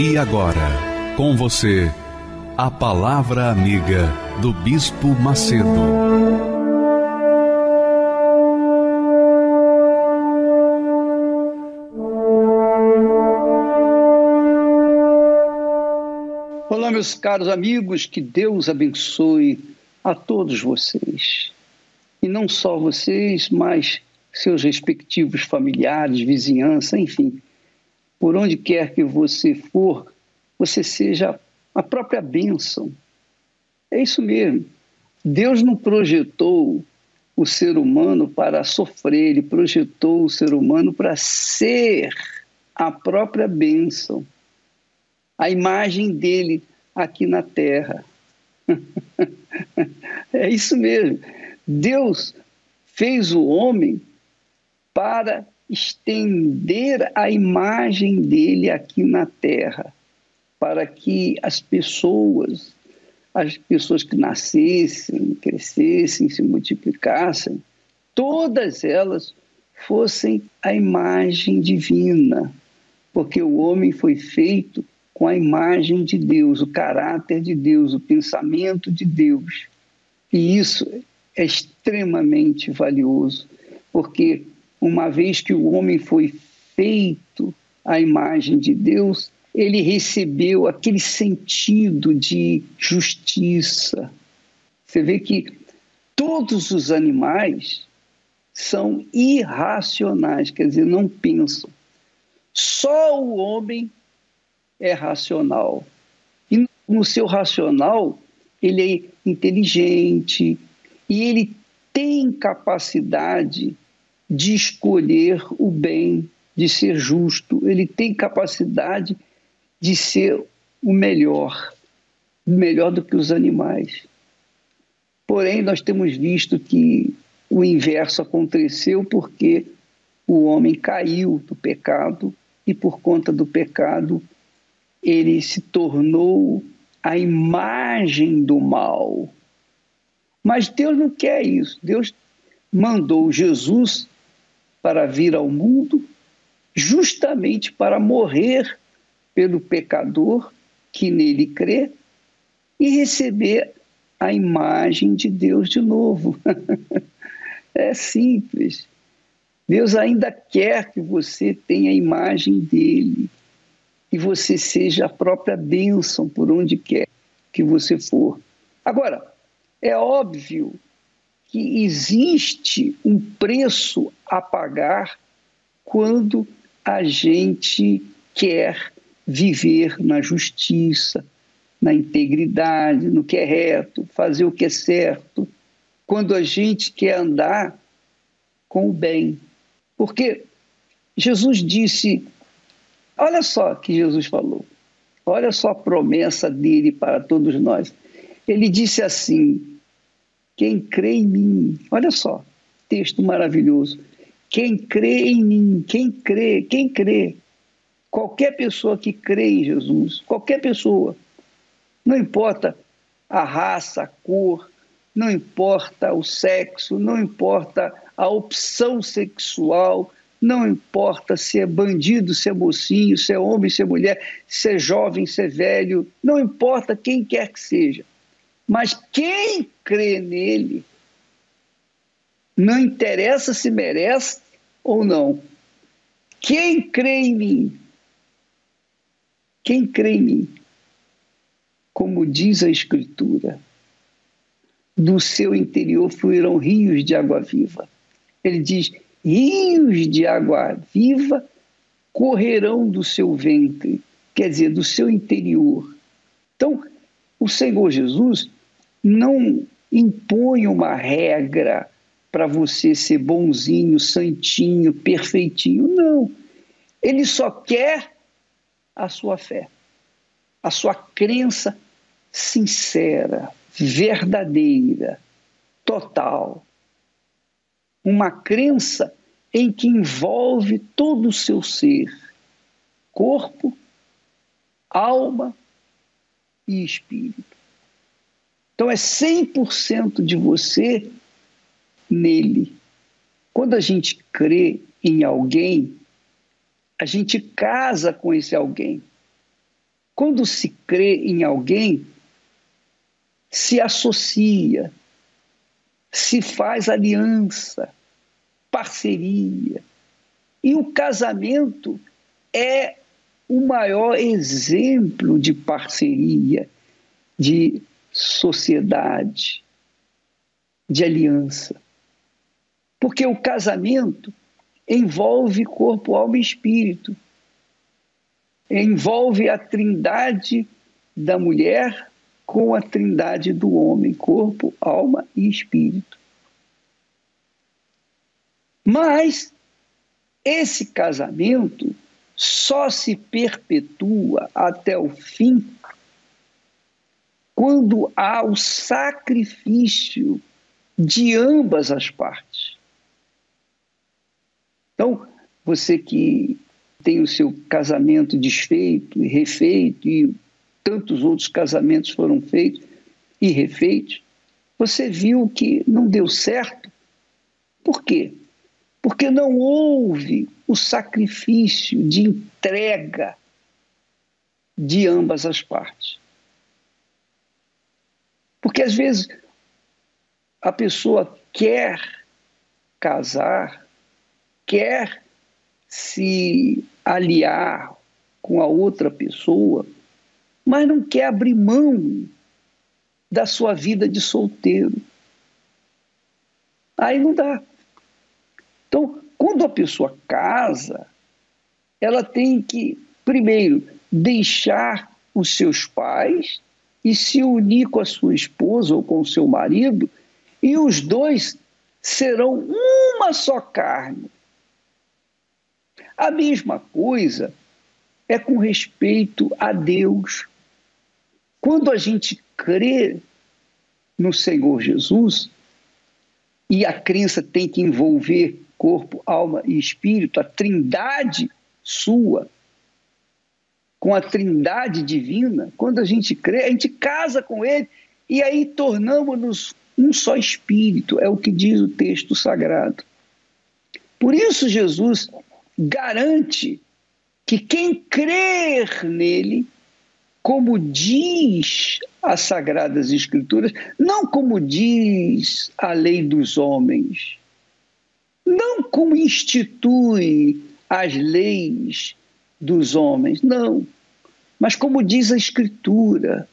E agora, com você, a Palavra Amiga do Bispo Macedo. Olá, meus caros amigos, que Deus abençoe a todos vocês. E não só vocês, mas seus respectivos familiares, vizinhança, enfim por onde quer que você for, você seja a própria bênção. É isso mesmo. Deus não projetou o ser humano para sofrer, ele projetou o ser humano para ser a própria bênção, a imagem dele aqui na terra. é isso mesmo. Deus fez o homem para estender a imagem dele aqui na terra, para que as pessoas, as pessoas que nascessem, crescessem, se multiplicassem, todas elas fossem a imagem divina, porque o homem foi feito com a imagem de Deus, o caráter de Deus, o pensamento de Deus. E isso é extremamente valioso, porque uma vez que o homem foi feito à imagem de Deus, ele recebeu aquele sentido de justiça. Você vê que todos os animais são irracionais, quer dizer, não pensam. Só o homem é racional. E no seu racional, ele é inteligente e ele tem capacidade de escolher o bem, de ser justo, ele tem capacidade de ser o melhor, melhor do que os animais. Porém, nós temos visto que o inverso aconteceu porque o homem caiu do pecado e, por conta do pecado, ele se tornou a imagem do mal. Mas Deus não quer isso. Deus mandou Jesus para vir ao mundo, justamente para morrer pelo pecador que nele crê e receber a imagem de Deus de novo. é simples. Deus ainda quer que você tenha a imagem dele e você seja a própria bênção por onde quer que você for. Agora, é óbvio que existe um preço a pagar quando a gente quer viver na justiça, na integridade, no que é reto, fazer o que é certo, quando a gente quer andar com o bem. Porque Jesus disse: olha só que Jesus falou, olha só a promessa dele para todos nós. Ele disse assim: quem crê em mim, olha só, texto maravilhoso. Quem crê em mim, quem crê, quem crê, qualquer pessoa que crê em Jesus, qualquer pessoa, não importa a raça, a cor, não importa o sexo, não importa a opção sexual, não importa se é bandido, se é mocinho, se é homem, se é mulher, se é jovem, se é velho, não importa quem quer que seja. Mas quem crê nele, não interessa se merece ou não. Quem crê em mim, quem crê em mim, como diz a Escritura, do seu interior fluirão rios de água viva. Ele diz: rios de água viva correrão do seu ventre, quer dizer, do seu interior. Então, o Senhor Jesus não impõe uma regra para você ser bonzinho, santinho, perfeitinho. Não. Ele só quer a sua fé, a sua crença sincera, verdadeira, total. Uma crença em que envolve todo o seu ser, corpo, alma e espírito. Então é 100% de você nele. Quando a gente crê em alguém, a gente casa com esse alguém. Quando se crê em alguém, se associa, se faz aliança, parceria. E o casamento é o maior exemplo de parceria, de sociedade, de aliança. Porque o casamento envolve corpo, alma e espírito. Envolve a trindade da mulher com a trindade do homem, corpo, alma e espírito. Mas esse casamento só se perpetua até o fim quando há o sacrifício de ambas as partes. Então, você que tem o seu casamento desfeito e refeito, e tantos outros casamentos foram feitos e refeitos, você viu que não deu certo. Por quê? Porque não houve o sacrifício de entrega de ambas as partes. Porque às vezes a pessoa quer casar, quer se aliar com a outra pessoa, mas não quer abrir mão da sua vida de solteiro. Aí não dá. Então, quando a pessoa casa, ela tem que, primeiro, deixar os seus pais e se unir com a sua esposa ou com o seu marido, e os dois serão uma só carne. A mesma coisa é com respeito a Deus. Quando a gente crê no Senhor Jesus, e a crença tem que envolver corpo, alma e espírito, a trindade sua, com a trindade divina, quando a gente crê, a gente casa com ele e aí tornamos-nos um só espírito, é o que diz o texto sagrado. Por isso, Jesus garante que quem crer nele, como diz as Sagradas Escrituras, não como diz a lei dos homens, não como institui as leis dos homens, não. Mas como diz a Escritura,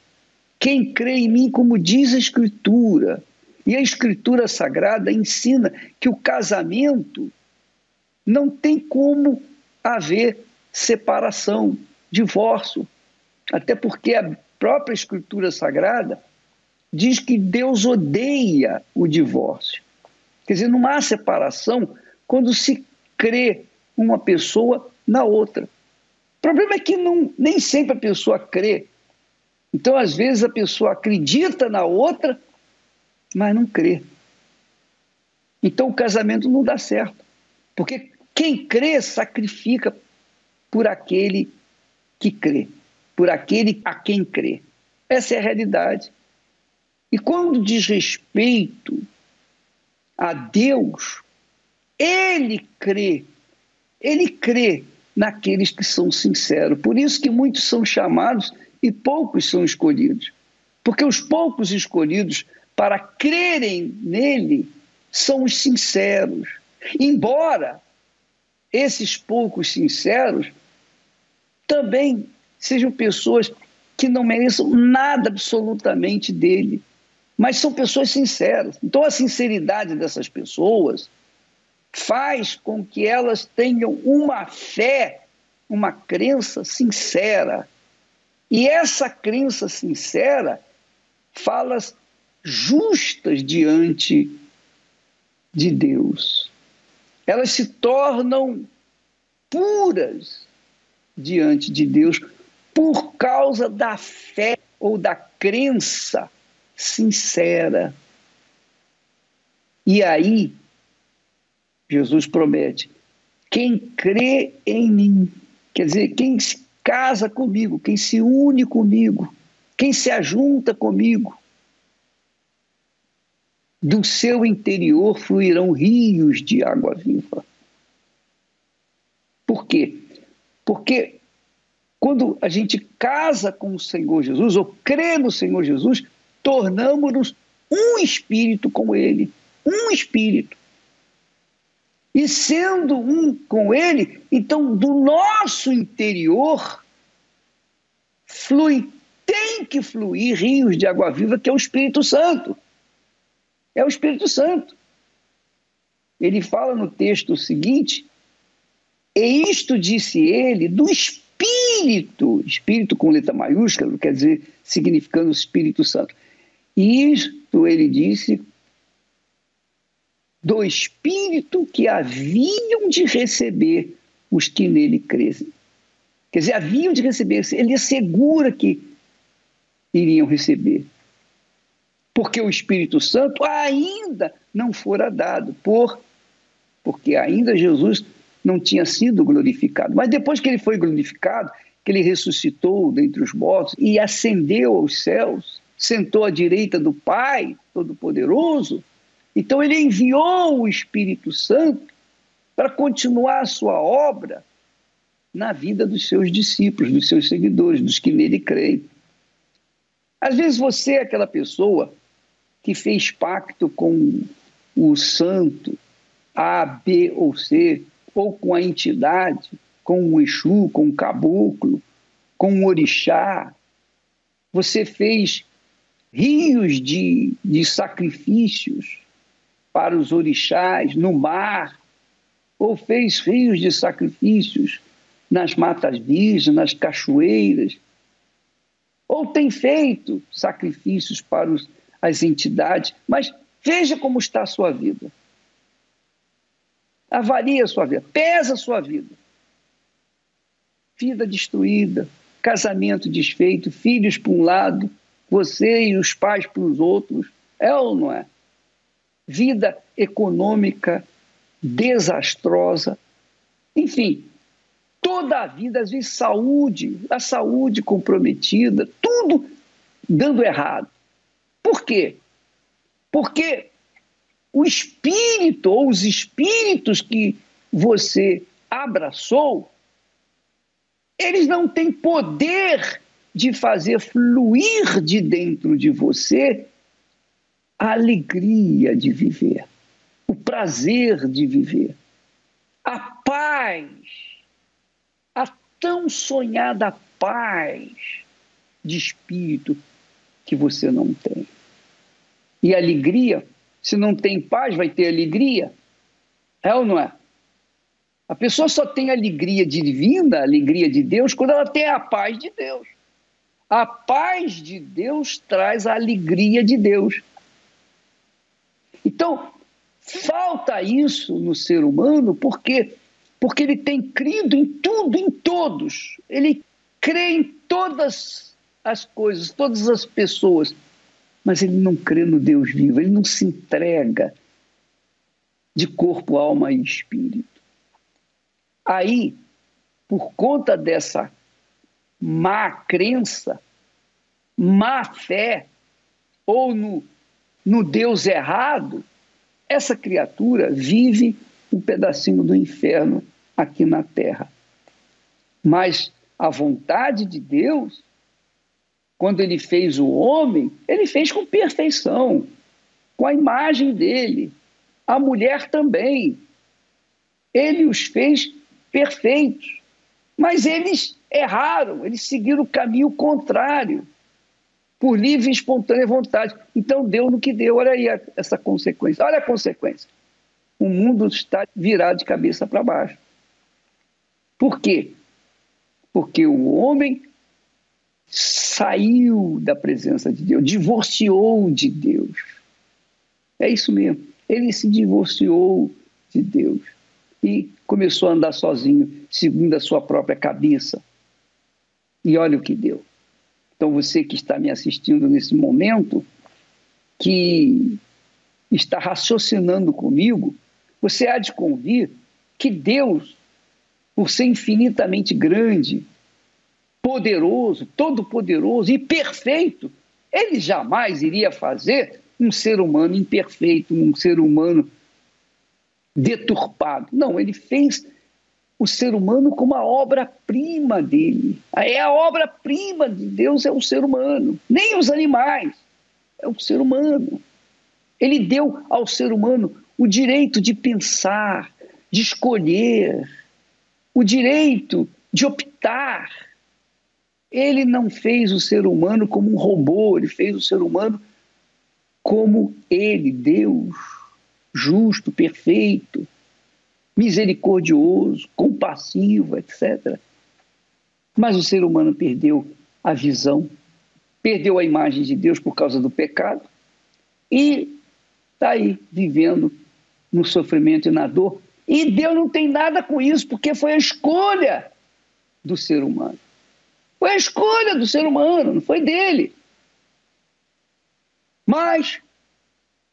quem crê em mim, como diz a Escritura, e a Escritura Sagrada ensina que o casamento não tem como haver separação, divórcio, até porque a própria Escritura Sagrada diz que Deus odeia o divórcio. Quer dizer, não há separação quando se crê uma pessoa na outra. O problema é que não, nem sempre a pessoa crê. Então, às vezes, a pessoa acredita na outra, mas não crê. Então, o casamento não dá certo. Porque quem crê sacrifica por aquele que crê, por aquele a quem crê. Essa é a realidade. E quando diz respeito a Deus, ele crê, ele crê naqueles que são sinceros. Por isso que muitos são chamados e poucos são escolhidos. Porque os poucos escolhidos para crerem nele são os sinceros. Embora esses poucos sinceros também sejam pessoas que não mereçam nada absolutamente dele, mas são pessoas sinceras. Então a sinceridade dessas pessoas faz com que elas tenham uma fé, uma crença sincera. E essa crença sincera fala justas diante de Deus. Elas se tornam puras diante de Deus por causa da fé ou da crença sincera. E aí, Jesus promete: quem crê em mim, quer dizer, quem se casa comigo, quem se une comigo, quem se ajunta comigo, do seu interior fluirão rios de água viva. Por quê? Porque quando a gente casa com o Senhor Jesus, ou crê no Senhor Jesus, tornamos-nos um espírito com Ele. Um espírito. E sendo um com Ele, então do nosso interior flui, tem que fluir rios de água viva, que é o Espírito Santo. É o Espírito Santo. Ele fala no texto seguinte: E isto disse ele do Espírito, Espírito com letra maiúscula, quer dizer, significando o Espírito Santo. E isto ele disse do Espírito que haviam de receber os que nele crescem. Quer dizer, haviam de receber, ele assegura que iriam receber. Porque o Espírito Santo ainda não fora dado, por porque ainda Jesus não tinha sido glorificado. Mas depois que ele foi glorificado, que ele ressuscitou dentre os mortos e ascendeu aos céus, sentou à direita do Pai Todo-Poderoso, então ele enviou o Espírito Santo para continuar a sua obra na vida dos seus discípulos, dos seus seguidores, dos que nele creem. Às vezes você é aquela pessoa que fez pacto com o santo A, B ou C, ou com a entidade, com o Exu, com o caboclo, com o orixá. Você fez rios de, de sacrifícios para os orixás no mar, ou fez rios de sacrifícios nas matas virgens, nas cachoeiras, ou tem feito sacrifícios para os, as entidades, mas veja como está a sua vida. Avalie a sua vida, pesa a sua vida. Vida destruída, casamento desfeito, filhos para um lado, você e os pais para os outros. É ou não é? Vida econômica desastrosa. Enfim, toda a vida, às vezes saúde, a saúde comprometida, tudo dando errado. Por quê? Porque o espírito ou os espíritos que você abraçou, eles não têm poder de fazer fluir de dentro de você a alegria de viver, o prazer de viver, a paz, a tão sonhada paz de espírito que você não tem. E alegria, se não tem paz, vai ter alegria? É ou não é? A pessoa só tem alegria divina, alegria de Deus, quando ela tem a paz de Deus. A paz de Deus traz a alegria de Deus. Então, falta isso no ser humano porque porque ele tem crido em tudo, em todos. Ele crê em todas as coisas, todas as pessoas, mas ele não crê no Deus vivo, ele não se entrega de corpo, alma e espírito. Aí, por conta dessa má crença, má fé, ou no, no Deus errado, essa criatura vive um pedacinho do inferno aqui na terra. Mas a vontade de Deus, quando ele fez o homem, ele fez com perfeição, com a imagem dele. A mulher também. Ele os fez perfeitos. Mas eles erraram, eles seguiram o caminho contrário, por livre e espontânea vontade. Então deu no que deu, olha aí essa consequência. Olha a consequência. O mundo está virado de cabeça para baixo. Por quê? Porque o homem saiu da presença de Deus, divorciou de Deus. É isso mesmo. Ele se divorciou de Deus. e começou a andar sozinho, segundo a sua própria cabeça. E olha o que deu. Então, você que está me assistindo nesse momento, que está raciocinando comigo, você há de convir que Deus, por ser infinitamente grande, poderoso, todo-poderoso e perfeito, ele jamais iria fazer um ser humano imperfeito, um ser humano deturpado. Não, ele fez o ser humano como a obra-prima dele. É a obra-prima de Deus é o ser humano, nem os animais, é o ser humano. Ele deu ao ser humano o direito de pensar, de escolher, o direito de optar. Ele não fez o ser humano como um robô, ele fez o ser humano como ele, Deus, justo, perfeito, misericordioso, compassivo, etc. Mas o ser humano perdeu a visão, perdeu a imagem de Deus por causa do pecado e está aí vivendo no sofrimento e na dor. E Deus não tem nada com isso, porque foi a escolha do ser humano. Foi a escolha do ser humano, não foi dele. Mas,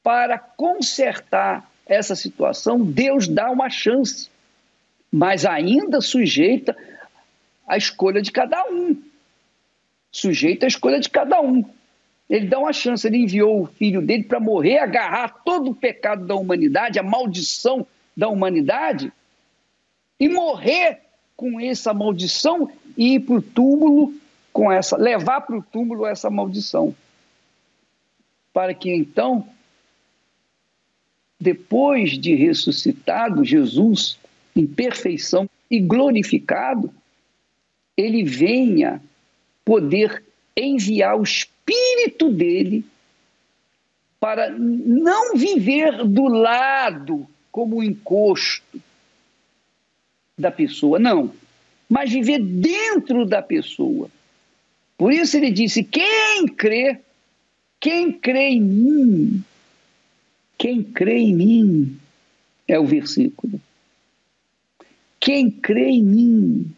para consertar essa situação, Deus dá uma chance, mas ainda sujeita à escolha de cada um. Sujeita à escolha de cada um. Ele dá uma chance, ele enviou o filho dele para morrer, agarrar todo o pecado da humanidade, a maldição da humanidade, e morrer com essa maldição e ir para o túmulo com essa, levar para o túmulo essa maldição. Para que então depois de ressuscitado, Jesus, em perfeição e glorificado, ele venha poder enviar o Espírito dele para não viver do lado como um encosto da pessoa, não, mas viver dentro da pessoa. Por isso ele disse: quem crê, quem crê em mim, quem crê em mim, é o versículo. Quem crê em mim,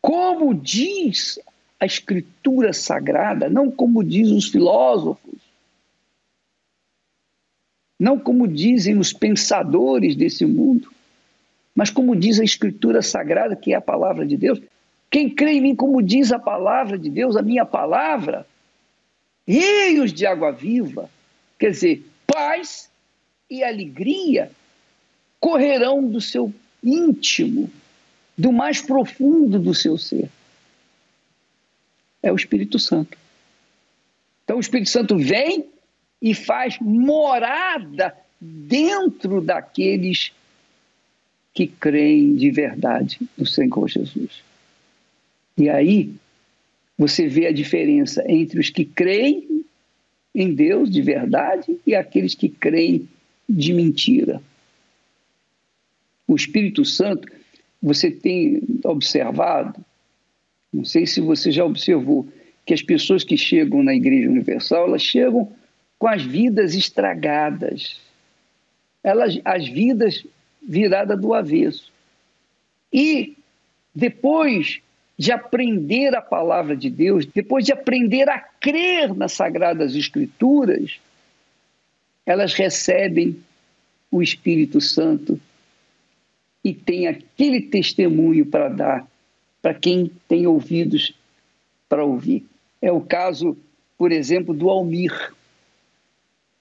como diz a Escritura Sagrada, não como diz os filósofos, não como dizem os pensadores desse mundo, mas como diz a Escritura Sagrada, que é a palavra de Deus. Quem crê em mim, como diz a palavra de Deus, a minha palavra, rios de água viva, quer dizer, paz e alegria correrão do seu íntimo, do mais profundo do seu ser. É o Espírito Santo. Então o Espírito Santo vem e faz morada dentro daqueles que creem de verdade no Senhor Jesus. E aí você vê a diferença entre os que creem em Deus de verdade e aqueles que creem de mentira. O Espírito Santo, você tem observado, não sei se você já observou, que as pessoas que chegam na Igreja Universal, elas chegam com as vidas estragadas, elas, as vidas viradas do avesso. E depois de aprender a palavra de Deus, depois de aprender a crer nas Sagradas Escrituras, elas recebem o Espírito Santo e têm aquele testemunho para dar para quem tem ouvidos para ouvir. É o caso, por exemplo, do Almir.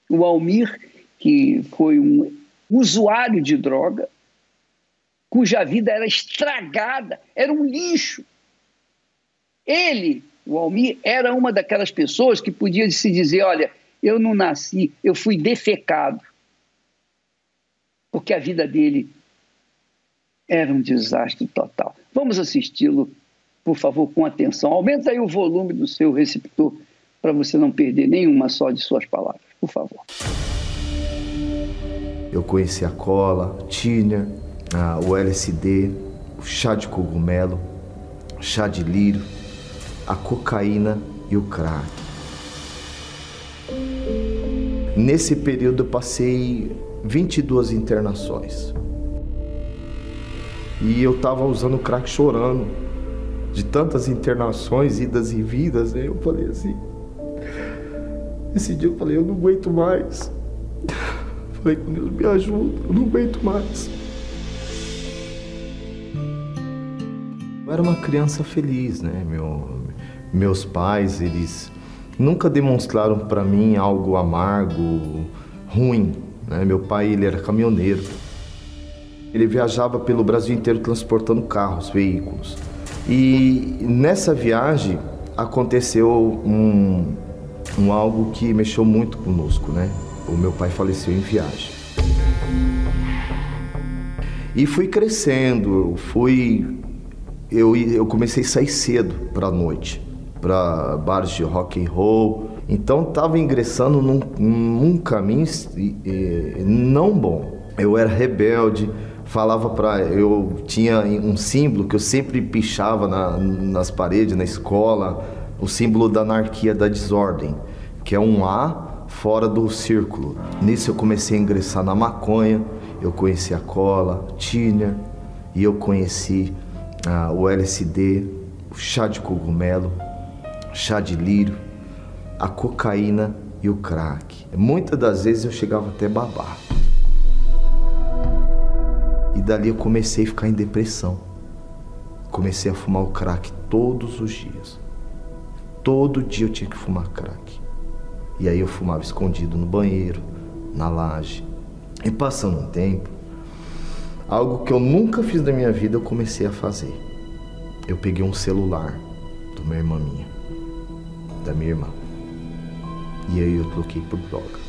O Almir, que foi um usuário de droga, cuja vida era estragada, era um lixo. Ele, o Almir, era uma daquelas pessoas que podia se dizer: olha, eu não nasci, eu fui defecado. Porque a vida dele era um desastre total. Vamos assisti-lo, por favor, com atenção. Aumenta aí o volume do seu receptor para você não perder nenhuma só de suas palavras, por favor. Eu conheci a cola, tiner, o LSD, o chá de cogumelo, o chá de lírio, a cocaína e o crack. Nesse período eu passei 22 internações. E eu tava usando crack chorando. De tantas internações, idas e vidas, né? Eu falei assim. Esse dia eu falei, eu não aguento mais. Falei com Deus, me ajuda, eu não aguento mais. Eu era uma criança feliz, né? Meu, meus pais, eles nunca demonstraram para mim algo amargo, ruim. Né? Meu pai, ele era caminhoneiro. Ele viajava pelo Brasil inteiro transportando carros, veículos. E nessa viagem aconteceu um, um algo que mexeu muito conosco, né? O meu pai faleceu em viagem. E fui crescendo, fui eu, eu comecei a sair cedo para a noite, para bares de rock and roll. Então estava ingressando num, num caminho não bom. Eu era rebelde, falava para eu tinha um símbolo que eu sempre pichava na, nas paredes na escola, o símbolo da anarquia, da desordem, que é um A fora do círculo. Nisso eu comecei a ingressar na maconha, eu conheci a cola, tiner, e eu conheci ah, o LSD, o chá de cogumelo, chá de lírio, a cocaína e o crack. Muitas das vezes eu chegava até babar. E dali eu comecei a ficar em depressão. Comecei a fumar o crack todos os dias. Todo dia eu tinha que fumar crack. E aí eu fumava escondido no banheiro, na laje. E passando um tempo, algo que eu nunca fiz na minha vida eu comecei a fazer. Eu peguei um celular do minha irmã minha, da minha irmã. E aí eu troquei por droga.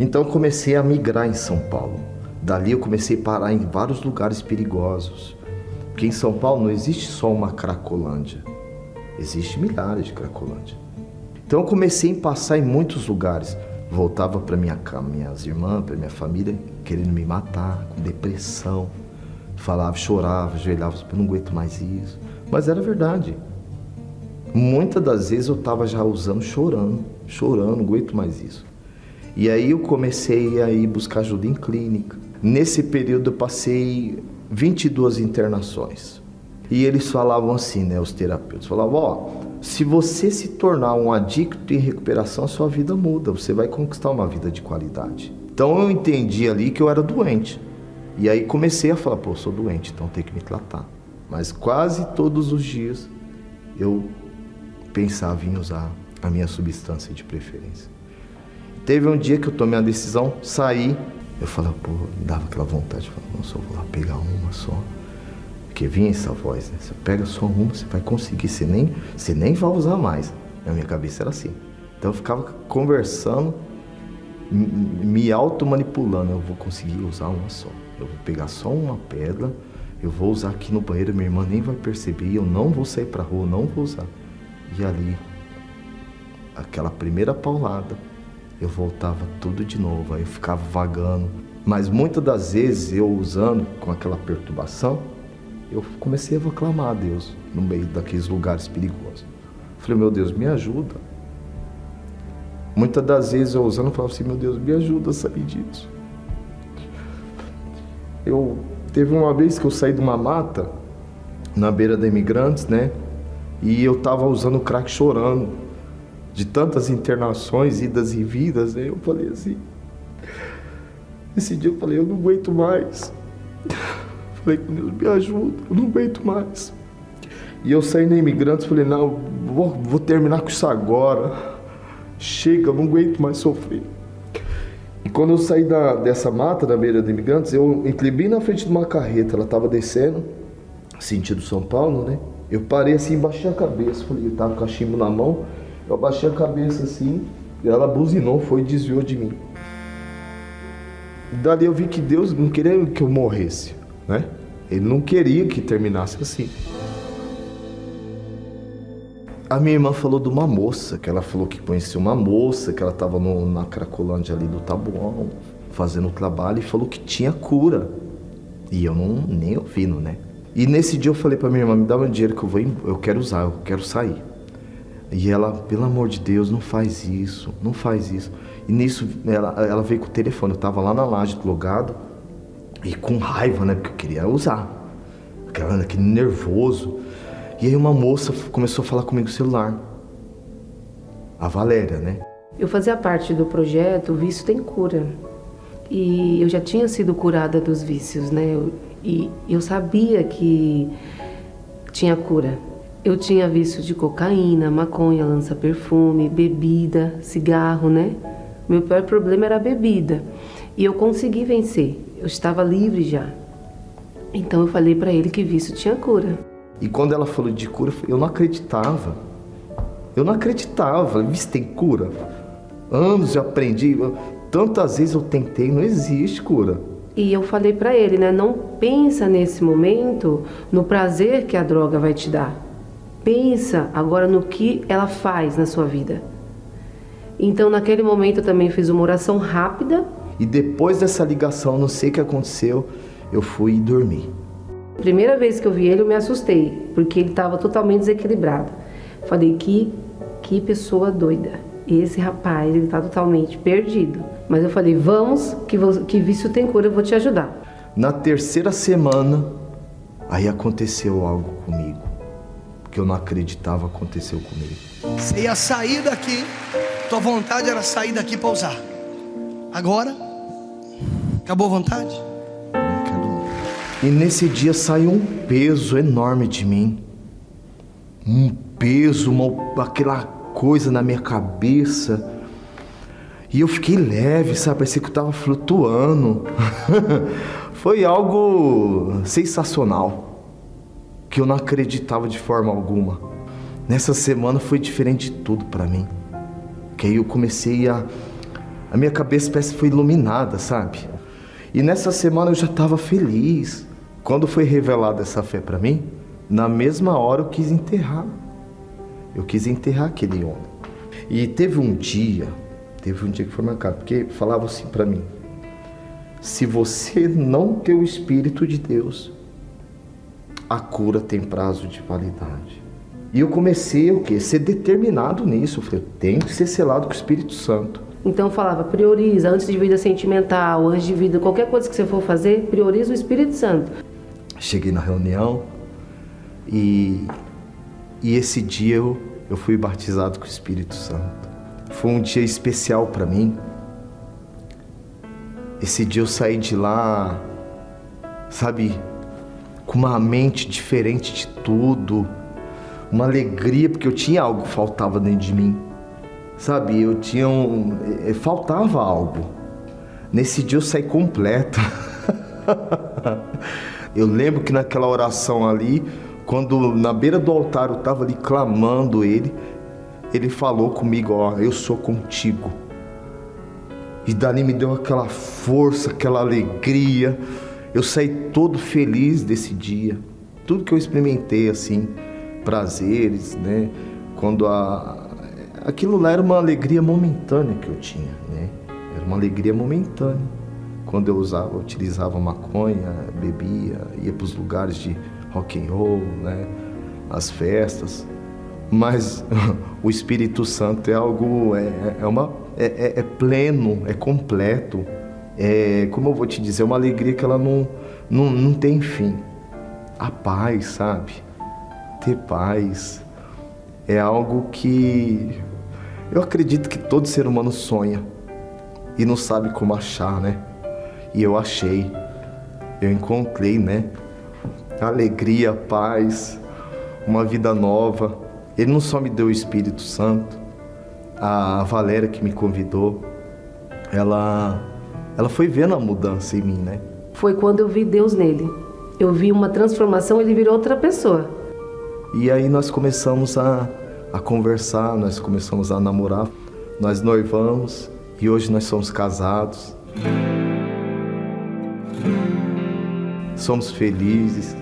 Então comecei a migrar em São Paulo. Dali eu comecei a parar em vários lugares perigosos. Porque em São Paulo não existe só uma Cracolândia. Existe milhares de Cracolândia. Então eu comecei a passar em muitos lugares. Voltava para minha minhas irmãs, para minha família, querendo me matar, com depressão. Falava, chorava, ajoelhava, não aguento mais isso. Mas era verdade. Muitas das vezes eu estava já usando, chorando, chorando, não aguento mais isso. E aí eu comecei a ir buscar ajuda em clínica. Nesse período eu passei 22 internações. E eles falavam assim, né, os terapeutas, falavam, ó, se você se tornar um adicto em recuperação, sua vida muda, você vai conquistar uma vida de qualidade. Então eu entendi ali que eu era doente. E aí comecei a falar, pô, eu sou doente, então tenho que me tratar. Mas quase todos os dias eu pensava em usar a minha substância de preferência. Teve um dia que eu tomei a decisão, saí. Eu falei, pô, dava aquela vontade, falei, nossa, eu vou lá pegar uma só. Porque vinha essa voz, né? Você pega só uma, você vai conseguir, você nem, você nem vai usar mais. Na minha cabeça era assim. Então eu ficava conversando, me auto-manipulando. Eu vou conseguir usar uma só. Eu vou pegar só uma pedra, eu vou usar aqui no banheiro, minha irmã nem vai perceber, eu não vou sair pra rua, não vou usar. E ali, aquela primeira paulada, eu voltava tudo de novo, aí eu ficava vagando. Mas muitas das vezes eu usando com aquela perturbação, eu comecei a clamar a Deus no meio daqueles lugares perigosos. Falei, meu Deus, me ajuda. Muitas das vezes eu usando, eu falava assim, meu Deus, me ajuda a sair disso. Eu teve uma vez que eu saí de uma mata na beira da Imigrantes, né? E eu tava usando crack chorando de tantas internações, idas e vidas, né? Eu falei assim. Esse dia eu falei, eu não aguento mais. Falei com Deus, me ajuda, eu não aguento mais. E eu saí na Imigrantes, falei, não, vou, vou terminar com isso agora. Chega, não aguento mais sofrer. E quando eu saí da, dessa mata, da beira da Imigrantes, eu entrei bem na frente de uma carreta, ela estava descendo, sentido São Paulo, né? Eu parei assim, baixei a cabeça, falei, eu tava com cachimbo na mão, eu abaixei a cabeça assim, e ela buzinou, foi e desviou de mim. Dali eu vi que Deus não queria que eu morresse, né? Ele não queria que terminasse assim. A minha irmã falou de uma moça, que ela falou que conhecia uma moça, que ela estava na Cracolândia ali do Tabuão, fazendo o trabalho, e falou que tinha cura. E eu não nem ouvindo, né? E nesse dia eu falei para minha irmã, me dá um dinheiro que eu vou, eu quero usar, eu quero sair. E ela, pelo amor de Deus, não faz isso, não faz isso. E nisso ela, ela veio com o telefone, eu estava lá na laje logado, E com raiva, né? Porque eu queria usar. Aquela, aquele nervoso. E aí uma moça começou a falar comigo no celular. A Valéria, né? Eu fazia parte do projeto Vício Tem Cura. E eu já tinha sido curada dos vícios, né? E eu sabia que tinha cura. Eu tinha vício de cocaína, maconha, lança-perfume, bebida, cigarro, né? Meu pior problema era a bebida. E eu consegui vencer. Eu estava livre já. Então eu falei para ele que vício tinha cura. E quando ela falou de cura, eu não acreditava. Eu não acreditava. Vício tem cura? Anos eu aprendi. Tantas vezes eu tentei, não existe cura. E eu falei para ele, né? Não pensa nesse momento no prazer que a droga vai te dar. Pensa agora no que ela faz na sua vida. Então, naquele momento, eu também fiz uma oração rápida. E depois dessa ligação, não sei o que aconteceu, eu fui dormir. Primeira vez que eu vi ele, eu me assustei, porque ele estava totalmente desequilibrado. Falei que que pessoa doida. Esse rapaz, ele está totalmente perdido. Mas eu falei, vamos, que, que vício tem cura, eu vou te ajudar. Na terceira semana, aí aconteceu algo comigo. Que eu não acreditava aconteceu comigo. Você ia sair daqui, tua vontade era sair daqui para usar. Agora, acabou a vontade? E nesse dia saiu um peso enorme de mim. Um peso, uma, aquela coisa na minha cabeça e eu fiquei leve, sabe? Parecia que eu estava flutuando. Foi algo sensacional, que eu não acreditava de forma alguma. Nessa semana foi diferente de tudo para mim. Que aí eu comecei a. A minha cabeça parece que foi iluminada, sabe? E nessa semana eu já estava feliz. Quando foi revelada essa fé para mim, na mesma hora eu quis enterrar. Eu quis enterrar aquele homem. E teve um dia Teve um dia que foi marcado, porque falava assim para mim: se você não ter o Espírito de Deus, a cura tem prazo de validade. E eu comecei o quê? Ser determinado nisso. Eu falei, eu tenho que ser selado com o Espírito Santo. Então falava, prioriza antes de vida sentimental, antes de vida, qualquer coisa que você for fazer, prioriza o Espírito Santo. Cheguei na reunião e, e esse dia eu, eu fui batizado com o Espírito Santo. Foi um dia especial para mim. Esse dia eu saí de lá, sabe, com uma mente diferente de tudo, uma alegria, porque eu tinha algo que faltava dentro de mim, sabe? Eu tinha um. Eh, faltava algo. Nesse dia eu saí completo. eu lembro que naquela oração ali, quando na beira do altar eu estava ali clamando ele, ele falou comigo, ó, eu sou contigo. E dali me deu aquela força, aquela alegria. Eu saí todo feliz desse dia. Tudo que eu experimentei assim, prazeres, né? Quando a aquilo lá era uma alegria momentânea que eu tinha, né? Era uma alegria momentânea. Quando eu usava, utilizava maconha, bebia, ia para os lugares de rock and roll, né? As festas mas o Espírito Santo é algo, é, é, uma, é, é, é, pleno, é completo, é, como eu vou te dizer, é uma alegria que ela não, não, não tem fim. A paz, sabe? Ter paz é algo que eu acredito que todo ser humano sonha e não sabe como achar, né? E eu achei, eu encontrei, né? Alegria, paz, uma vida nova ele não só me deu o Espírito Santo, a Valéria que me convidou, ela, ela foi vendo a mudança em mim, né? Foi quando eu vi Deus nele. Eu vi uma transformação, ele virou outra pessoa. E aí nós começamos a, a conversar, nós começamos a namorar, nós noivamos e hoje nós somos casados. Somos felizes.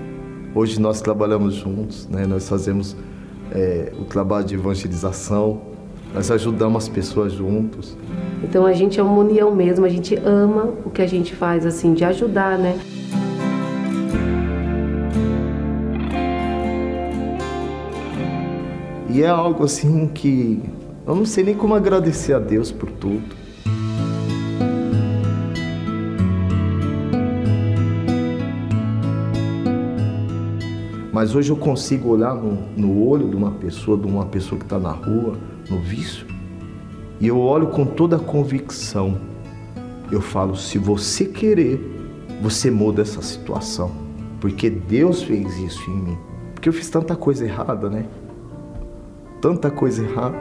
Hoje nós trabalhamos juntos, né? Nós fazemos é, o trabalho de evangelização, nós ajudamos as pessoas juntos. Então a gente é uma união mesmo, a gente ama o que a gente faz, assim, de ajudar, né? E é algo assim que eu não sei nem como agradecer a Deus por tudo. Mas hoje eu consigo olhar no, no, olho de uma pessoa, de uma pessoa que está na rua, no vício, e eu olho com toda a convicção. Eu falo: se você querer, você muda essa situação. Porque Deus fez isso em mim. Porque eu fiz tanta coisa errada, né? Tanta coisa errada.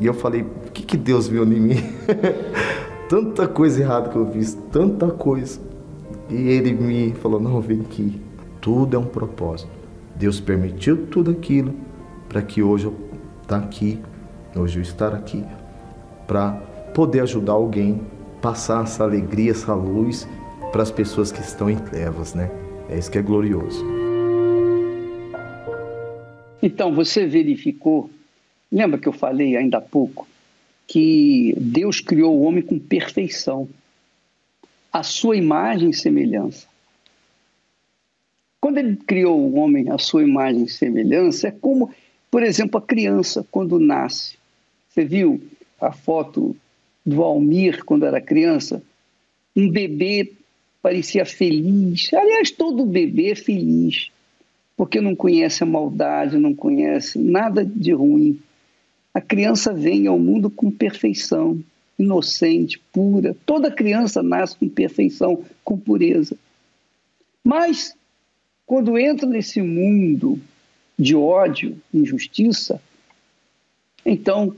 E eu falei: o que, que Deus viu em mim? tanta coisa errada que eu fiz, tanta coisa. E ele me falou: não, vem aqui. Tudo é um propósito. Deus permitiu tudo aquilo para que hoje eu estar tá aqui hoje eu estar aqui para poder ajudar alguém, passar essa alegria, essa luz para as pessoas que estão em trevas, né? É isso que é glorioso. Então, você verificou, lembra que eu falei ainda há pouco, que Deus criou o homem com perfeição, a sua imagem e semelhança. Quando ele criou o homem à sua imagem e semelhança, é como, por exemplo, a criança, quando nasce. Você viu a foto do Almir quando era criança? Um bebê parecia feliz. Aliás, todo bebê é feliz, porque não conhece a maldade, não conhece nada de ruim. A criança vem ao mundo com perfeição, inocente, pura. Toda criança nasce com perfeição, com pureza. Mas, quando entra nesse mundo de ódio, injustiça, então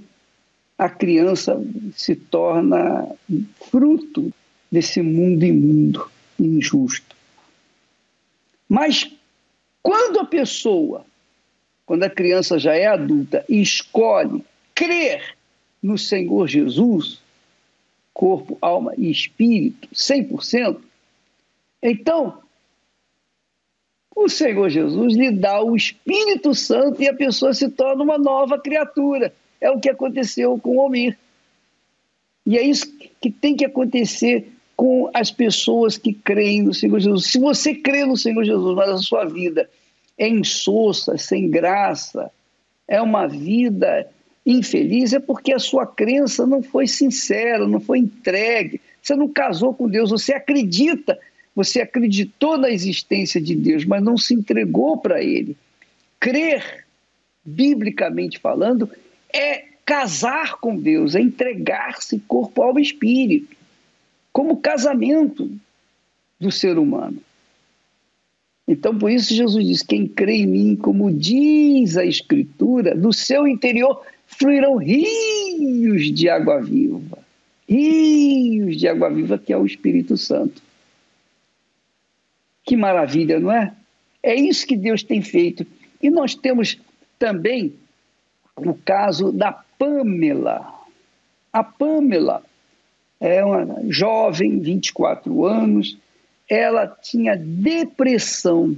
a criança se torna fruto desse mundo imundo, injusto. Mas quando a pessoa, quando a criança já é adulta escolhe crer no Senhor Jesus, corpo, alma e espírito, 100%, então o Senhor Jesus lhe dá o Espírito Santo e a pessoa se torna uma nova criatura. É o que aconteceu com o Almir. E é isso que tem que acontecer com as pessoas que creem no Senhor Jesus. Se você crê no Senhor Jesus, mas a sua vida é insossa, sem graça, é uma vida infeliz, é porque a sua crença não foi sincera, não foi entregue. Você não casou com Deus, você acredita, você acreditou na existência de Deus, mas não se entregou para Ele. Crer, biblicamente falando, é casar com Deus, é entregar-se corpo, alma e espírito, como casamento do ser humano. Então, por isso, Jesus diz: quem crê em mim, como diz a Escritura, do seu interior fluirão rios de água viva. Rios de água viva, que é o Espírito Santo. Que maravilha, não é? É isso que Deus tem feito. E nós temos também o caso da Pamela. A Pamela é uma jovem, 24 anos, ela tinha depressão.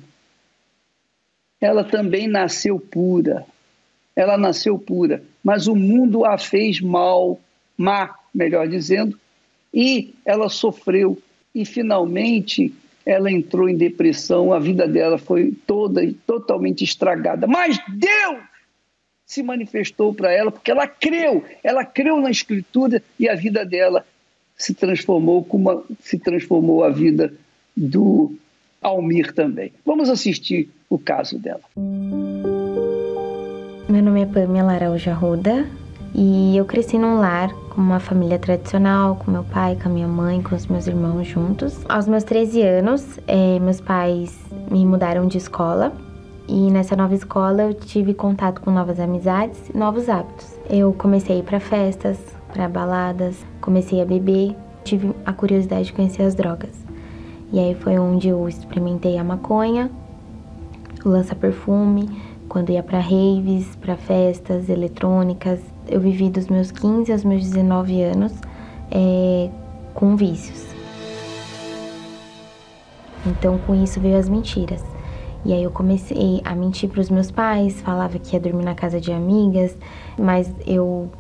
Ela também nasceu pura. Ela nasceu pura, mas o mundo a fez mal, má, melhor dizendo, e ela sofreu e finalmente ela entrou em depressão, a vida dela foi toda totalmente estragada. Mas Deus se manifestou para ela, porque ela creu, ela creu na Escritura e a vida dela se transformou como se transformou a vida do Almir também. Vamos assistir o caso dela. Meu nome é Pamela Araújo Arruda e eu cresci num lar com uma família tradicional, com meu pai, com a minha mãe, com os meus irmãos juntos. Aos meus 13 anos, eh, meus pais me mudaram de escola e nessa nova escola eu tive contato com novas amizades e novos hábitos. Eu comecei a ir para festas, para baladas, comecei a beber, tive a curiosidade de conhecer as drogas. E aí foi onde eu experimentei a maconha, o lança-perfume, quando ia para raves, para festas eletrônicas. Eu vivi dos meus 15 aos meus 19 anos é, com vícios. Então com isso veio as mentiras. E aí eu comecei a mentir para os meus pais, falava que ia dormir na casa de amigas, mas eu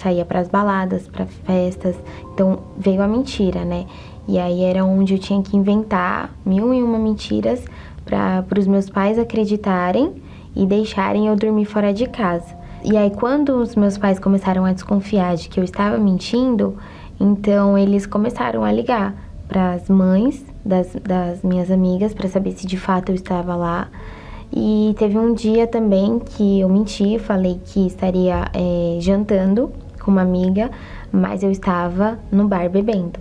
saía para as baladas, para festas. Então veio a mentira, né? E aí era onde eu tinha que inventar mil e uma mentiras para os meus pais acreditarem e deixarem eu dormir fora de casa. E aí quando os meus pais começaram a desconfiar de que eu estava mentindo, então eles começaram a ligar para as mães das, das minhas amigas para saber se de fato eu estava lá. E teve um dia também que eu menti, falei que estaria é, jantando com uma amiga, mas eu estava no bar bebendo.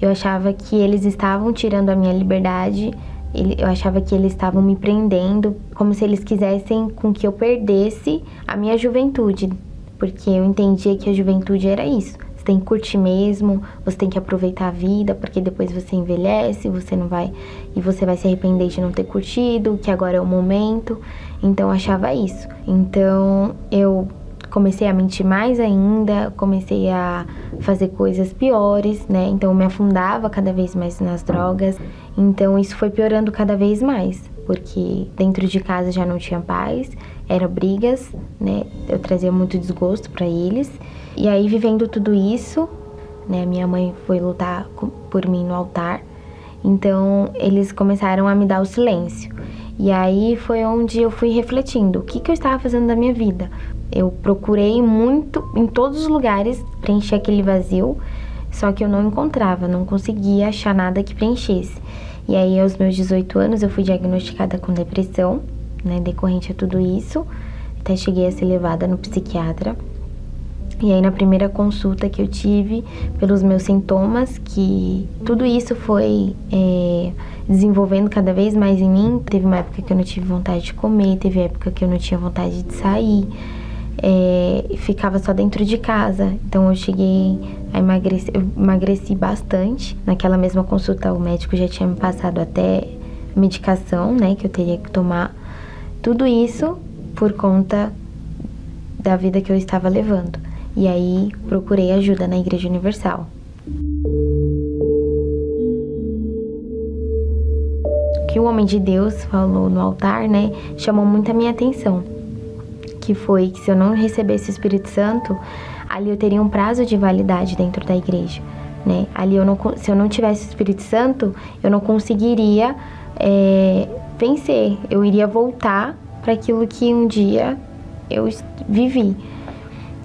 Eu achava que eles estavam tirando a minha liberdade, eu achava que eles estavam me prendendo, como se eles quisessem com que eu perdesse a minha juventude, porque eu entendia que a juventude era isso. Tem que curtir mesmo, você tem que aproveitar a vida, porque depois você envelhece, você não vai e você vai se arrepender de não ter curtido, que agora é o momento. Então eu achava isso. Então eu comecei a mentir mais ainda, comecei a fazer coisas piores, né? Então eu me afundava cada vez mais nas drogas. Então isso foi piorando cada vez mais, porque dentro de casa já não tinha paz, eram brigas, né? Eu trazia muito desgosto para eles. E aí vivendo tudo isso, né, minha mãe foi lutar por mim no altar. Então eles começaram a me dar o silêncio. E aí foi onde eu fui refletindo o que, que eu estava fazendo da minha vida, eu procurei muito em todos os lugares preencher aquele vazio, só que eu não encontrava, não conseguia achar nada que preenchesse. E aí, aos meus 18 anos, eu fui diagnosticada com depressão, né, decorrente a tudo isso. Até cheguei a ser levada no psiquiatra. E aí, na primeira consulta que eu tive, pelos meus sintomas, que tudo isso foi é, desenvolvendo cada vez mais em mim. Teve uma época que eu não tive vontade de comer, teve época que eu não tinha vontade de sair é, ficava só dentro de casa. Então eu cheguei a emagrecer, eu emagreci bastante. Naquela mesma consulta o médico já tinha me passado até medicação, né, que eu teria que tomar. Tudo isso por conta da vida que eu estava levando. E aí procurei ajuda na Igreja Universal. O que o homem de Deus falou no altar, né, chamou muito a minha atenção que foi que se eu não recebesse o Espírito Santo, ali eu teria um prazo de validade dentro da igreja, né? Ali eu não, se eu não tivesse o Espírito Santo, eu não conseguiria é, vencer, eu iria voltar para aquilo que um dia eu vivi.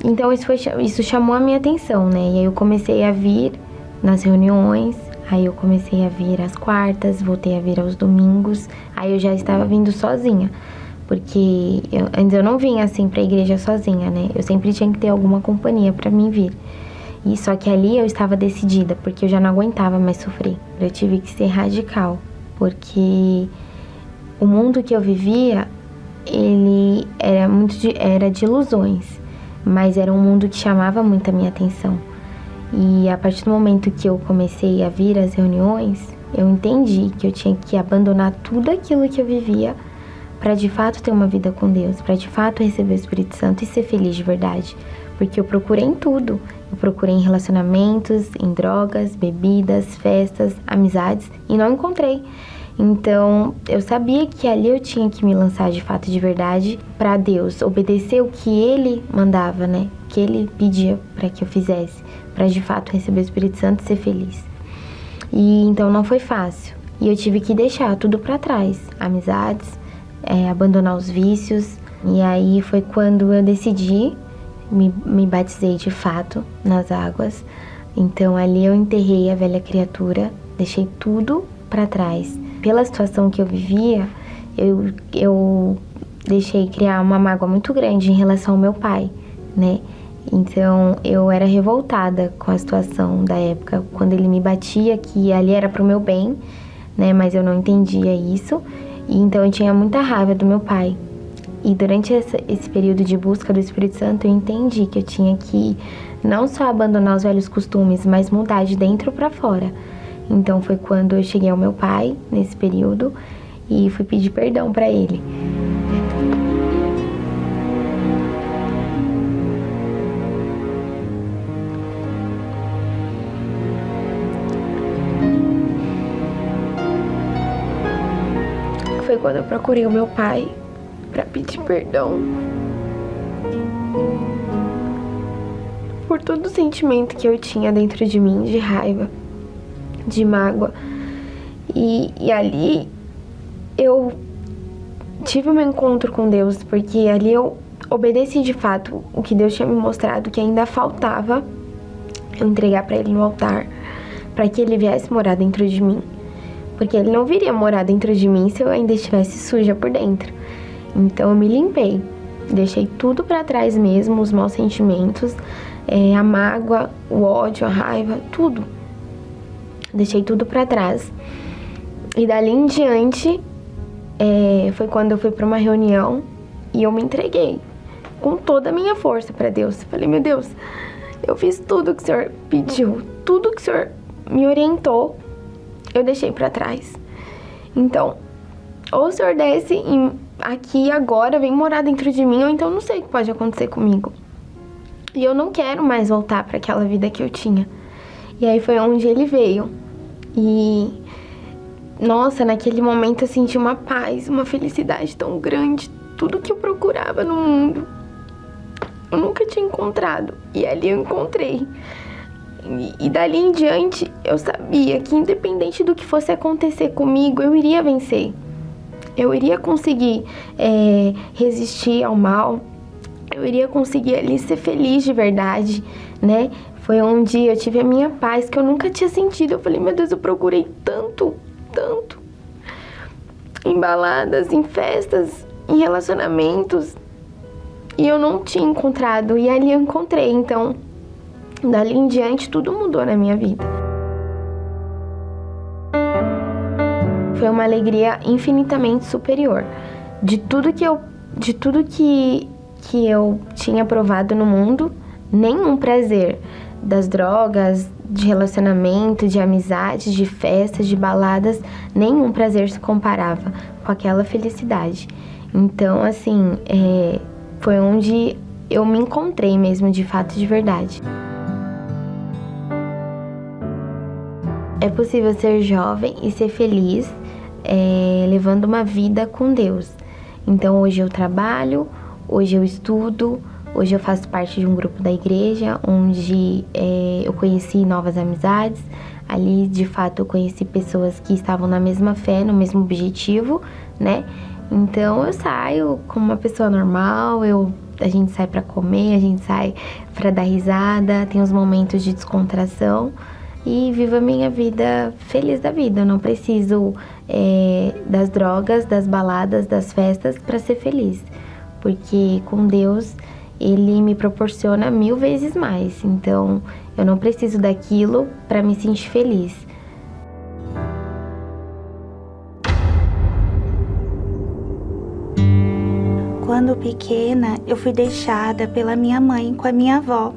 Então isso, foi, isso chamou a minha atenção, né? E aí eu comecei a vir nas reuniões, aí eu comecei a vir às quartas, voltei a vir aos domingos, aí eu já estava vindo sozinha porque eu, antes eu não vinha assim para a igreja sozinha, né? Eu sempre tinha que ter alguma companhia para mim vir. E só que ali eu estava decidida, porque eu já não aguentava mais sofrer. Eu tive que ser radical, porque o mundo que eu vivia, ele era muito de, era de ilusões, mas era um mundo que chamava muito a minha atenção. E a partir do momento que eu comecei a vir às reuniões, eu entendi que eu tinha que abandonar tudo aquilo que eu vivia para de fato ter uma vida com Deus, para de fato receber o Espírito Santo e ser feliz de verdade. Porque eu procurei em tudo. Eu procurei em relacionamentos, em drogas, bebidas, festas, amizades e não encontrei. Então, eu sabia que ali eu tinha que me lançar de fato de verdade para Deus, obedecer o que ele mandava, né? Que ele pedia para que eu fizesse, para de fato receber o Espírito Santo e ser feliz. E então não foi fácil. E eu tive que deixar tudo para trás, amizades, é, abandonar os vícios. E aí foi quando eu decidi, me, me batizei de fato nas águas. Então ali eu enterrei a velha criatura, deixei tudo para trás. Pela situação que eu vivia, eu, eu deixei criar uma mágoa muito grande em relação ao meu pai, né? Então eu era revoltada com a situação da época, quando ele me batia, que ali era pro meu bem, né? Mas eu não entendia isso. E então eu tinha muita raiva do meu pai. E durante esse período de busca do Espírito Santo, eu entendi que eu tinha que não só abandonar os velhos costumes, mas mudar de dentro para fora. Então foi quando eu cheguei ao meu pai nesse período e fui pedir perdão para ele. quando eu procurei o meu pai para pedir perdão por todo o sentimento que eu tinha dentro de mim de raiva, de mágoa. E, e ali eu tive um encontro com Deus, porque ali eu obedeci de fato o que Deus tinha me mostrado que ainda faltava eu entregar para Ele no altar, para que Ele viesse morar dentro de mim porque ele não viria morar dentro de mim se eu ainda estivesse suja por dentro. Então eu me limpei, deixei tudo para trás mesmo, os maus sentimentos, é, a mágoa, o ódio, a raiva, tudo. Deixei tudo para trás. E dali em diante é, foi quando eu fui para uma reunião e eu me entreguei com toda a minha força para Deus. Falei, meu Deus, eu fiz tudo que o Senhor pediu, tudo que o Senhor me orientou, eu deixei para trás. Então, ou o Senhor desce aqui agora, vem morar dentro de mim, ou então não sei o que pode acontecer comigo. E eu não quero mais voltar para aquela vida que eu tinha. E aí foi onde ele veio. E nossa, naquele momento eu senti uma paz, uma felicidade tão grande, tudo que eu procurava no mundo. Eu nunca tinha encontrado. E ali eu encontrei. E, e dali em diante eu sabia que, independente do que fosse acontecer comigo, eu iria vencer. Eu iria conseguir é, resistir ao mal. Eu iria conseguir ali ser feliz de verdade, né? Foi onde eu tive a minha paz que eu nunca tinha sentido. Eu falei, meu Deus, eu procurei tanto tanto. Em baladas, em festas, em relacionamentos. E eu não tinha encontrado. E ali eu encontrei. Então, dali em diante, tudo mudou na minha vida. Foi uma alegria infinitamente superior. De tudo que eu, de tudo que, que eu tinha provado no mundo, nenhum prazer das drogas, de relacionamento, de amizade, de festas, de baladas, nenhum prazer se comparava com aquela felicidade. Então, assim, é, foi onde eu me encontrei mesmo, de fato, de verdade. É possível ser jovem e ser feliz é, levando uma vida com Deus. Então, hoje eu trabalho, hoje eu estudo, Hoje eu faço parte de um grupo da igreja onde é, eu conheci novas amizades. Ali, de fato, eu conheci pessoas que estavam na mesma fé, no mesmo objetivo, né? Então eu saio como uma pessoa normal, eu, a gente sai para comer, a gente sai para dar risada, tem os momentos de descontração e vivo a minha vida feliz da vida. Eu não preciso é, das drogas, das baladas, das festas para ser feliz, porque com Deus ele me proporciona mil vezes mais. Então, eu não preciso daquilo para me sentir feliz. Quando pequena, eu fui deixada pela minha mãe com a minha avó.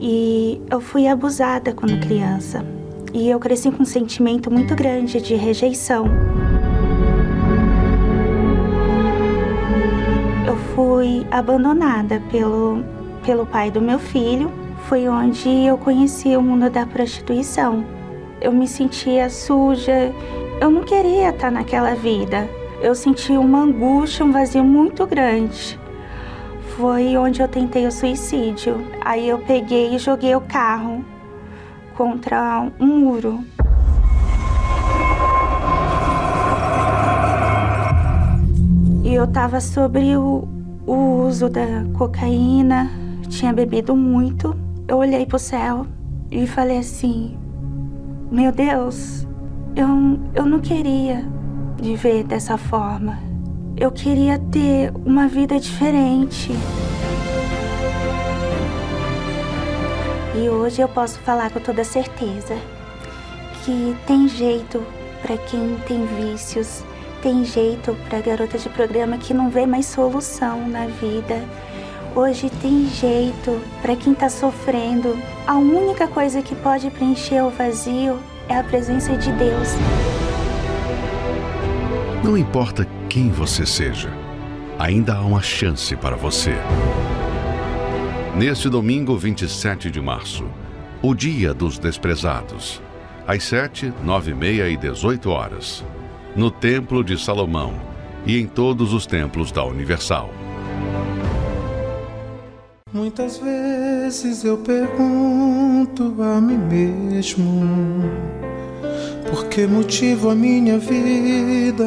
E eu fui abusada quando criança. E eu cresci com um sentimento muito grande de rejeição. Fui abandonada pelo, pelo pai do meu filho. Foi onde eu conheci o mundo da prostituição. Eu me sentia suja, eu não queria estar naquela vida. Eu senti uma angústia, um vazio muito grande. Foi onde eu tentei o suicídio. Aí eu peguei e joguei o carro contra um muro. E eu tava sobre o, o uso da cocaína, tinha bebido muito. Eu olhei pro céu e falei assim: Meu Deus, eu, eu não queria viver dessa forma. Eu queria ter uma vida diferente. E hoje eu posso falar com toda certeza que tem jeito para quem tem vícios, tem jeito para garota de programa que não vê mais solução na vida. Hoje tem jeito para quem está sofrendo. A única coisa que pode preencher o vazio é a presença de Deus. Não importa quem você seja, ainda há uma chance para você. Neste domingo 27 de março, o Dia dos Desprezados, às 7, 9 e meia e 18 horas no Templo de Salomão e em todos os templos da Universal. Muitas vezes eu pergunto a mim mesmo por que motivo a minha vida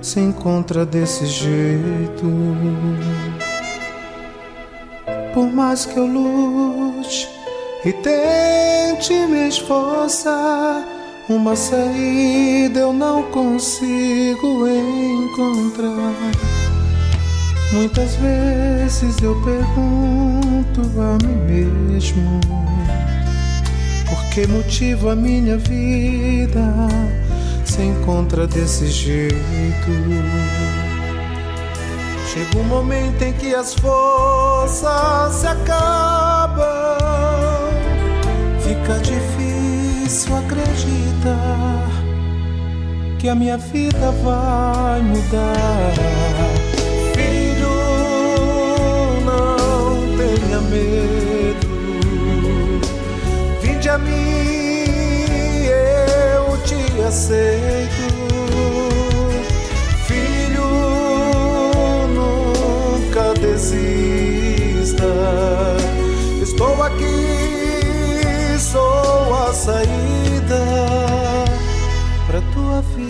se encontra desse jeito. Por mais que eu lute e tente me esforçar uma saída eu não consigo encontrar. Muitas vezes eu pergunto a mim mesmo por que motivo a minha vida se encontra desse jeito. Chega um momento em que as forças se acabam, fica difícil acreditar que a minha vida vai mudar. Filho, não tenha medo, vinde a mim, eu te aceito. Filho, nunca desista. Estou aqui, sou a saída para tua vida.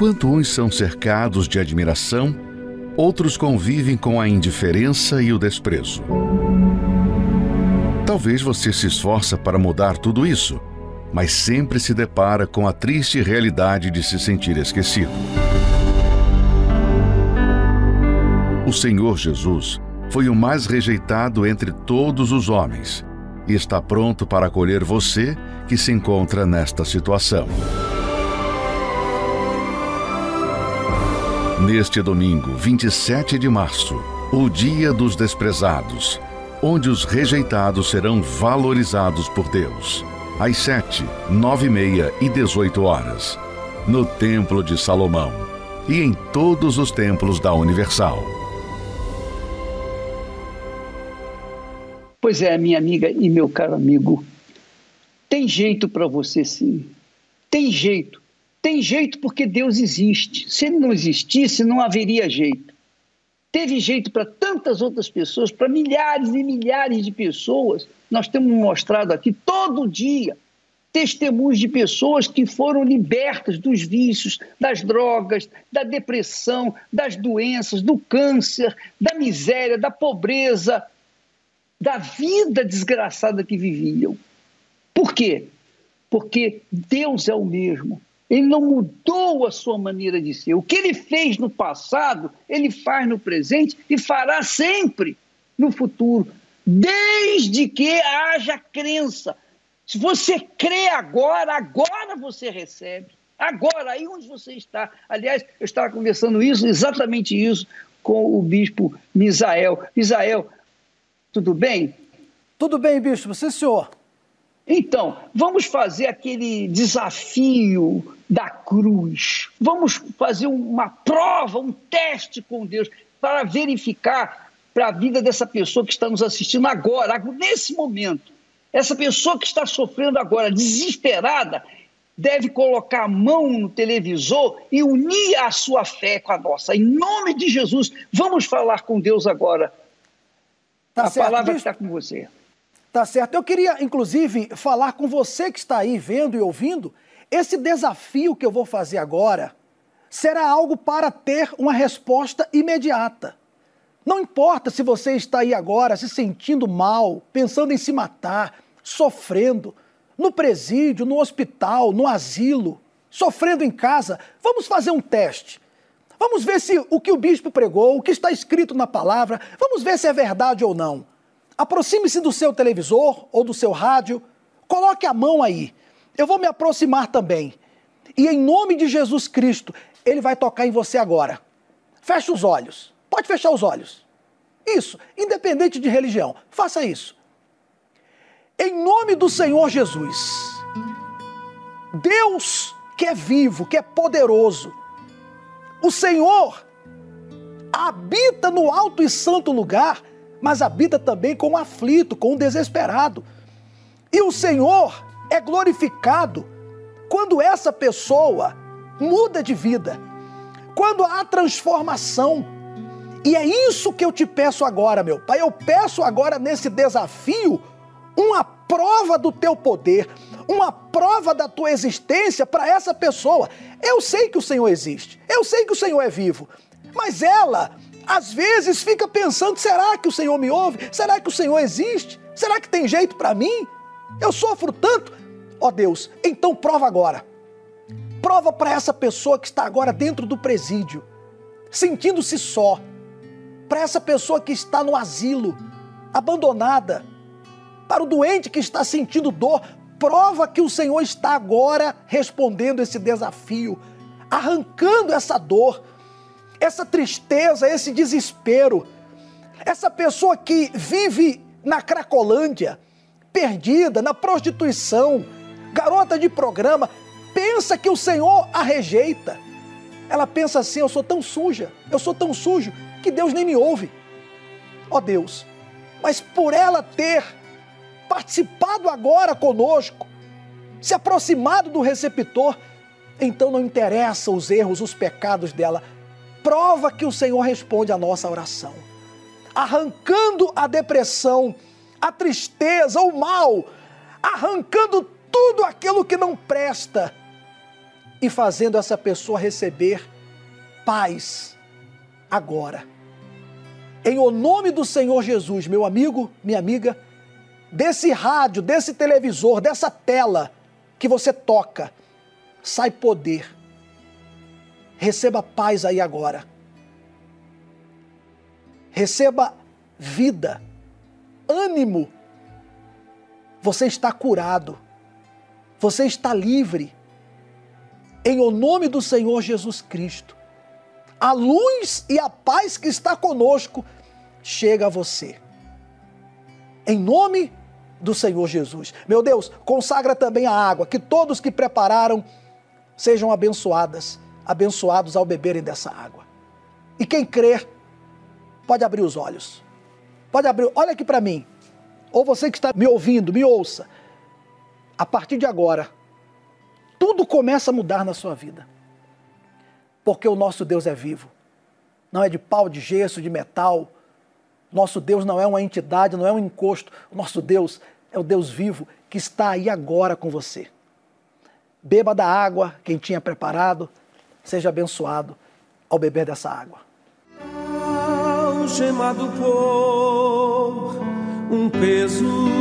Enquanto uns são cercados de admiração, outros convivem com a indiferença e o desprezo. Talvez você se esforça para mudar tudo isso, mas sempre se depara com a triste realidade de se sentir esquecido. O Senhor Jesus foi o mais rejeitado entre todos os homens e está pronto para acolher você que se encontra nesta situação. Neste domingo, 27 de março, o Dia dos Desprezados, onde os rejeitados serão valorizados por Deus, às 7, 9 e meia e 18 horas, no Templo de Salomão e em todos os templos da Universal. Pois é, minha amiga e meu caro amigo, tem jeito para você sim. Tem jeito. Tem jeito porque Deus existe. Se ele não existisse, não haveria jeito. Teve jeito para tantas outras pessoas, para milhares e milhares de pessoas. Nós temos mostrado aqui todo dia testemunhos de pessoas que foram libertas dos vícios, das drogas, da depressão, das doenças, do câncer, da miséria, da pobreza, da vida desgraçada que viviam. Por quê? Porque Deus é o mesmo. Ele não mudou a sua maneira de ser. O que ele fez no passado, ele faz no presente e fará sempre no futuro, desde que haja crença. Se você crê agora, agora você recebe. Agora, aí onde você está. Aliás, eu estava conversando isso, exatamente isso, com o bispo Misael. Misael, tudo bem? Tudo bem, bispo? Sim, senhor. Então, vamos fazer aquele desafio da cruz. Vamos fazer uma prova, um teste com Deus para verificar para a vida dessa pessoa que está nos assistindo agora, nesse momento. Essa pessoa que está sofrendo agora, desesperada, deve colocar a mão no televisor e unir a sua fé com a nossa. Em nome de Jesus, vamos falar com Deus agora. Tá a certo, palavra está com você. Tá certo. Eu queria, inclusive, falar com você que está aí vendo e ouvindo. Esse desafio que eu vou fazer agora será algo para ter uma resposta imediata. Não importa se você está aí agora se sentindo mal, pensando em se matar, sofrendo, no presídio, no hospital, no asilo, sofrendo em casa, vamos fazer um teste. Vamos ver se o que o bispo pregou, o que está escrito na palavra, vamos ver se é verdade ou não. Aproxime-se do seu televisor ou do seu rádio, coloque a mão aí. Eu vou me aproximar também. E em nome de Jesus Cristo, ele vai tocar em você agora. Feche os olhos. Pode fechar os olhos. Isso, independente de religião, faça isso. Em nome do Senhor Jesus, Deus que é vivo, que é poderoso, o Senhor habita no alto e santo lugar, mas habita também com o aflito, com o desesperado. E o Senhor é glorificado quando essa pessoa muda de vida, quando há transformação. E é isso que eu te peço agora, meu Pai. Eu peço agora nesse desafio uma prova do teu poder, uma prova da tua existência para essa pessoa. Eu sei que o Senhor existe, eu sei que o Senhor é vivo, mas ela às vezes fica pensando: será que o Senhor me ouve? Será que o Senhor existe? Será que tem jeito para mim? Eu sofro tanto. Ó oh Deus, então prova agora. Prova para essa pessoa que está agora dentro do presídio, sentindo-se só. Para essa pessoa que está no asilo, abandonada. Para o doente que está sentindo dor, prova que o Senhor está agora respondendo esse desafio, arrancando essa dor, essa tristeza, esse desespero. Essa pessoa que vive na Cracolândia, perdida, na prostituição, garota de programa, pensa que o Senhor a rejeita. Ela pensa assim: eu sou tão suja, eu sou tão sujo que Deus nem me ouve. Ó oh Deus, mas por ela ter participado agora conosco, se aproximado do receptor, então não interessa os erros, os pecados dela. Prova que o Senhor responde à nossa oração, arrancando a depressão, a tristeza, o mal, arrancando tudo aquilo que não presta e fazendo essa pessoa receber paz agora. Em o nome do Senhor Jesus, meu amigo, minha amiga, desse rádio, desse televisor, dessa tela que você toca, sai poder. Receba paz aí agora. Receba vida, ânimo. Você está curado. Você está livre. Em o nome do Senhor Jesus Cristo. A luz e a paz que está conosco chega a você. Em nome do Senhor Jesus. Meu Deus, consagra também a água, que todos que prepararam sejam abençoadas, abençoados ao beberem dessa água. E quem crer, pode abrir os olhos. Pode abrir, olha aqui para mim. Ou você que está me ouvindo, me ouça. A partir de agora, tudo começa a mudar na sua vida. Porque o nosso Deus é vivo. Não é de pau, de gesso, de metal. Nosso Deus não é uma entidade, não é um encosto. O nosso Deus é o Deus vivo que está aí agora com você. Beba da água, quem tinha preparado, seja abençoado ao beber dessa água. Algemado por um peso.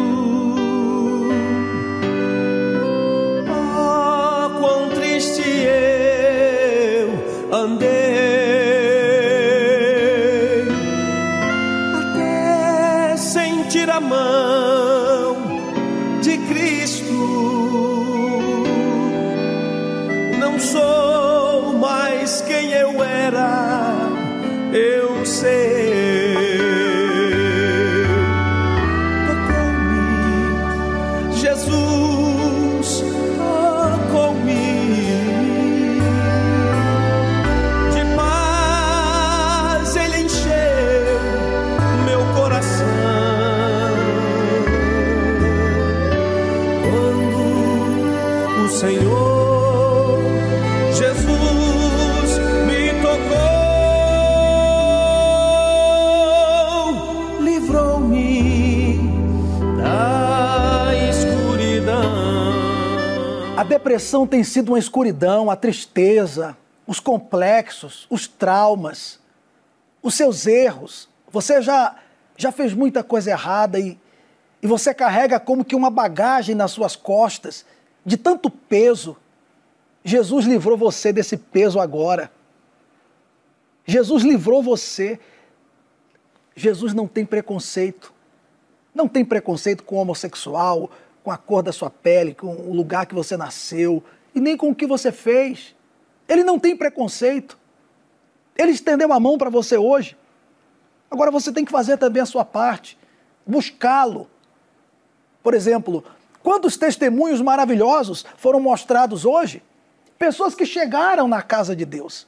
Depressão tem sido uma escuridão, a tristeza, os complexos, os traumas, os seus erros. Você já, já fez muita coisa errada e, e você carrega como que uma bagagem nas suas costas de tanto peso. Jesus livrou você desse peso agora. Jesus livrou você. Jesus não tem preconceito. Não tem preconceito com homossexual, com a cor da sua pele, com o lugar que você nasceu e nem com o que você fez. Ele não tem preconceito. Ele estendeu a mão para você hoje. Agora você tem que fazer também a sua parte, buscá-lo. Por exemplo, quantos testemunhos maravilhosos foram mostrados hoje? Pessoas que chegaram na casa de Deus.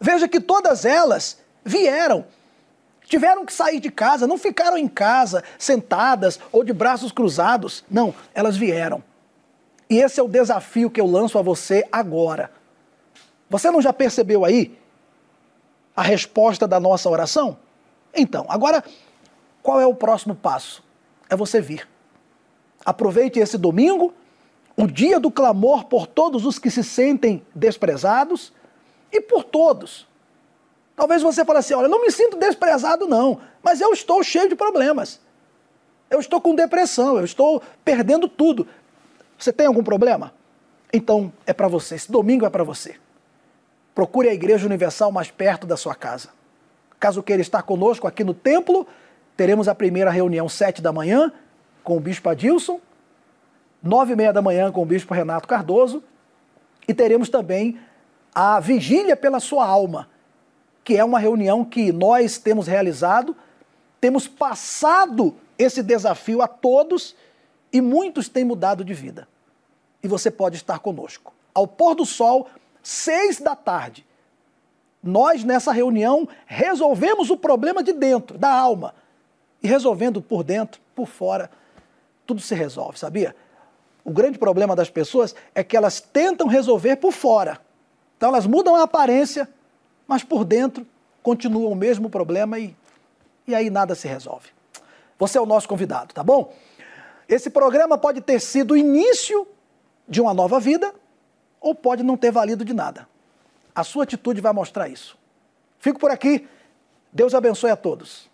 Veja que todas elas vieram Tiveram que sair de casa, não ficaram em casa sentadas ou de braços cruzados. Não, elas vieram. E esse é o desafio que eu lanço a você agora. Você não já percebeu aí a resposta da nossa oração? Então, agora, qual é o próximo passo? É você vir. Aproveite esse domingo, o dia do clamor por todos os que se sentem desprezados e por todos Talvez você fale assim: olha, não me sinto desprezado, não, mas eu estou cheio de problemas. Eu estou com depressão, eu estou perdendo tudo. Você tem algum problema? Então é para você, esse domingo é para você. Procure a Igreja Universal mais perto da sua casa. Caso queira estar conosco aqui no templo, teremos a primeira reunião sete da manhã com o Bispo Adilson, nove e meia da manhã com o Bispo Renato Cardoso e teremos também a vigília pela sua alma que é uma reunião que nós temos realizado, temos passado esse desafio a todos e muitos têm mudado de vida. E você pode estar conosco. Ao pôr do sol, seis da tarde, nós nessa reunião resolvemos o problema de dentro, da alma. E resolvendo por dentro, por fora, tudo se resolve, sabia? O grande problema das pessoas é que elas tentam resolver por fora. Então elas mudam a aparência, mas por dentro continua o mesmo problema e, e aí nada se resolve. Você é o nosso convidado, tá bom? Esse programa pode ter sido o início de uma nova vida ou pode não ter valido de nada. A sua atitude vai mostrar isso. Fico por aqui. Deus abençoe a todos.